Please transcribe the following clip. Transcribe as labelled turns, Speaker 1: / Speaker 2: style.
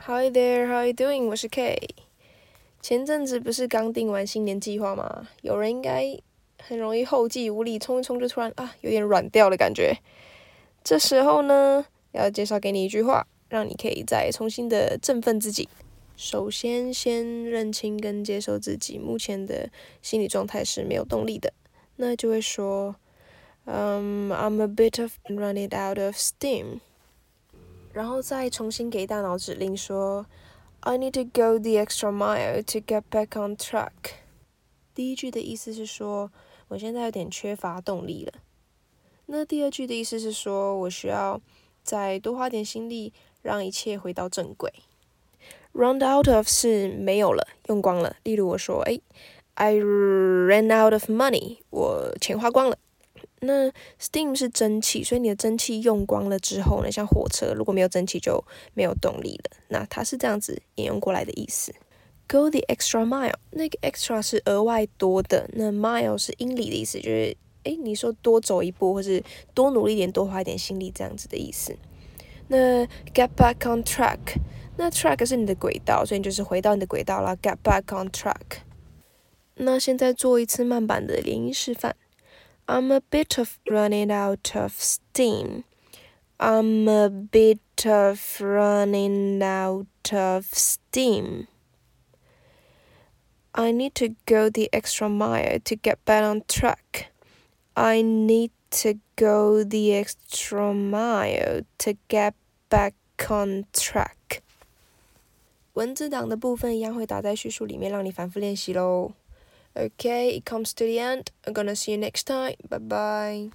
Speaker 1: Hi there, how are you doing? 我是 K。前阵子不是刚定完新年计划吗？有人应该很容易后继无力，冲一冲就突然啊，有点软掉的感觉。这时候呢，要介绍给你一句话，让你可以再重新的振奋自己。首先，先认清跟接受自己目前的心理状态是没有动力的，那就会说，嗯，I'm a bit of running out of steam。然后再重新给大脑指令说，I need to go the extra mile to get back on track。第一句的意思是说，我现在有点缺乏动力了。那第二句的意思是说，我需要再多花点心力，让一切回到正轨。Run out of 是没有了，用光了。例如我说，哎，I ran out of money，我钱花光了。那 steam 是蒸汽，所以你的蒸汽用光了之后呢，像火车如果没有蒸汽就没有动力了。那它是这样子引用过来的意思。Go the extra mile，那个 extra 是额外多的，那 mile 是英里的意思，就是诶，你说多走一步，或是多努力一点，多花一点心力这样子的意思。那 get back on track，那 track 是你的轨道，所以你就是回到你的轨道啦。Get back on track。那现在做一次慢版的连音示范。I'm a bit of running out of steam. I'm a bit of running out of steam. I need to go the extra mile to get back on track. I need to go the extra mile to get back on track. 文字档的部分一样会打在叙述里面，让你反复练习喽。 Okay, it comes to the end. I'm gonna see you next time. Bye bye.